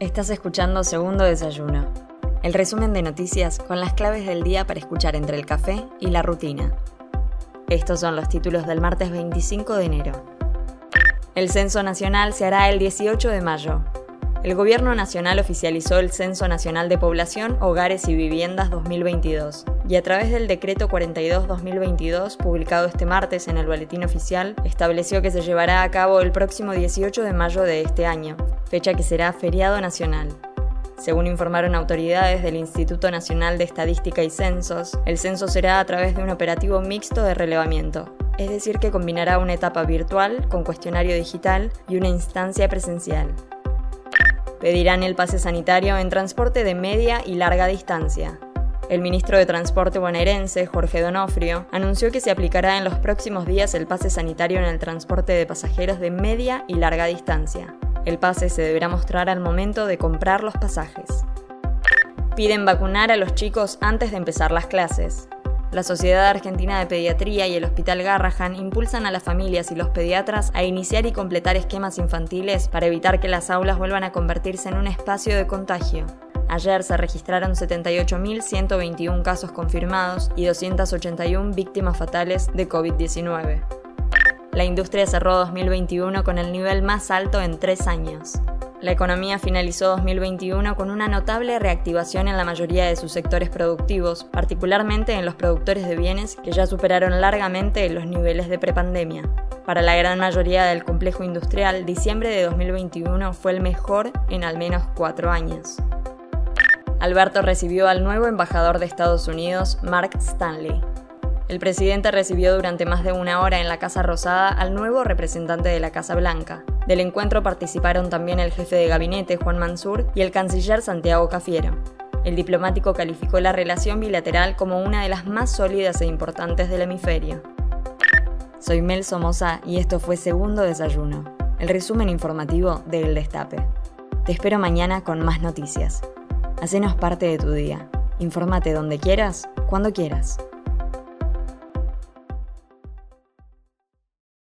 Estás escuchando Segundo Desayuno, el resumen de noticias con las claves del día para escuchar entre el café y la rutina. Estos son los títulos del martes 25 de enero. El Censo Nacional se hará el 18 de mayo. El Gobierno Nacional oficializó el Censo Nacional de Población, Hogares y Viviendas 2022 y a través del Decreto 42-2022, publicado este martes en el Boletín Oficial, estableció que se llevará a cabo el próximo 18 de mayo de este año, fecha que será feriado nacional. Según informaron autoridades del Instituto Nacional de Estadística y Censos, el censo será a través de un operativo mixto de relevamiento, es decir, que combinará una etapa virtual con cuestionario digital y una instancia presencial. Pedirán el pase sanitario en transporte de media y larga distancia. El ministro de Transporte bonaerense, Jorge Donofrio, anunció que se aplicará en los próximos días el pase sanitario en el transporte de pasajeros de media y larga distancia. El pase se deberá mostrar al momento de comprar los pasajes. Piden vacunar a los chicos antes de empezar las clases. La Sociedad Argentina de Pediatría y el Hospital Garrahan impulsan a las familias y los pediatras a iniciar y completar esquemas infantiles para evitar que las aulas vuelvan a convertirse en un espacio de contagio. Ayer se registraron 78.121 casos confirmados y 281 víctimas fatales de COVID-19. La industria cerró 2021 con el nivel más alto en tres años. La economía finalizó 2021 con una notable reactivación en la mayoría de sus sectores productivos, particularmente en los productores de bienes que ya superaron largamente los niveles de prepandemia. Para la gran mayoría del complejo industrial, diciembre de 2021 fue el mejor en al menos cuatro años. Alberto recibió al nuevo embajador de Estados Unidos, Mark Stanley. El presidente recibió durante más de una hora en la Casa Rosada al nuevo representante de la Casa Blanca. Del encuentro participaron también el jefe de gabinete, Juan Mansur, y el canciller Santiago Cafiero. El diplomático calificó la relación bilateral como una de las más sólidas e importantes del hemisferio. Soy Mel Somoza y esto fue Segundo Desayuno, el resumen informativo de El Destape. Te espero mañana con más noticias. Hacenos parte de tu día. Infórmate donde quieras, cuando quieras.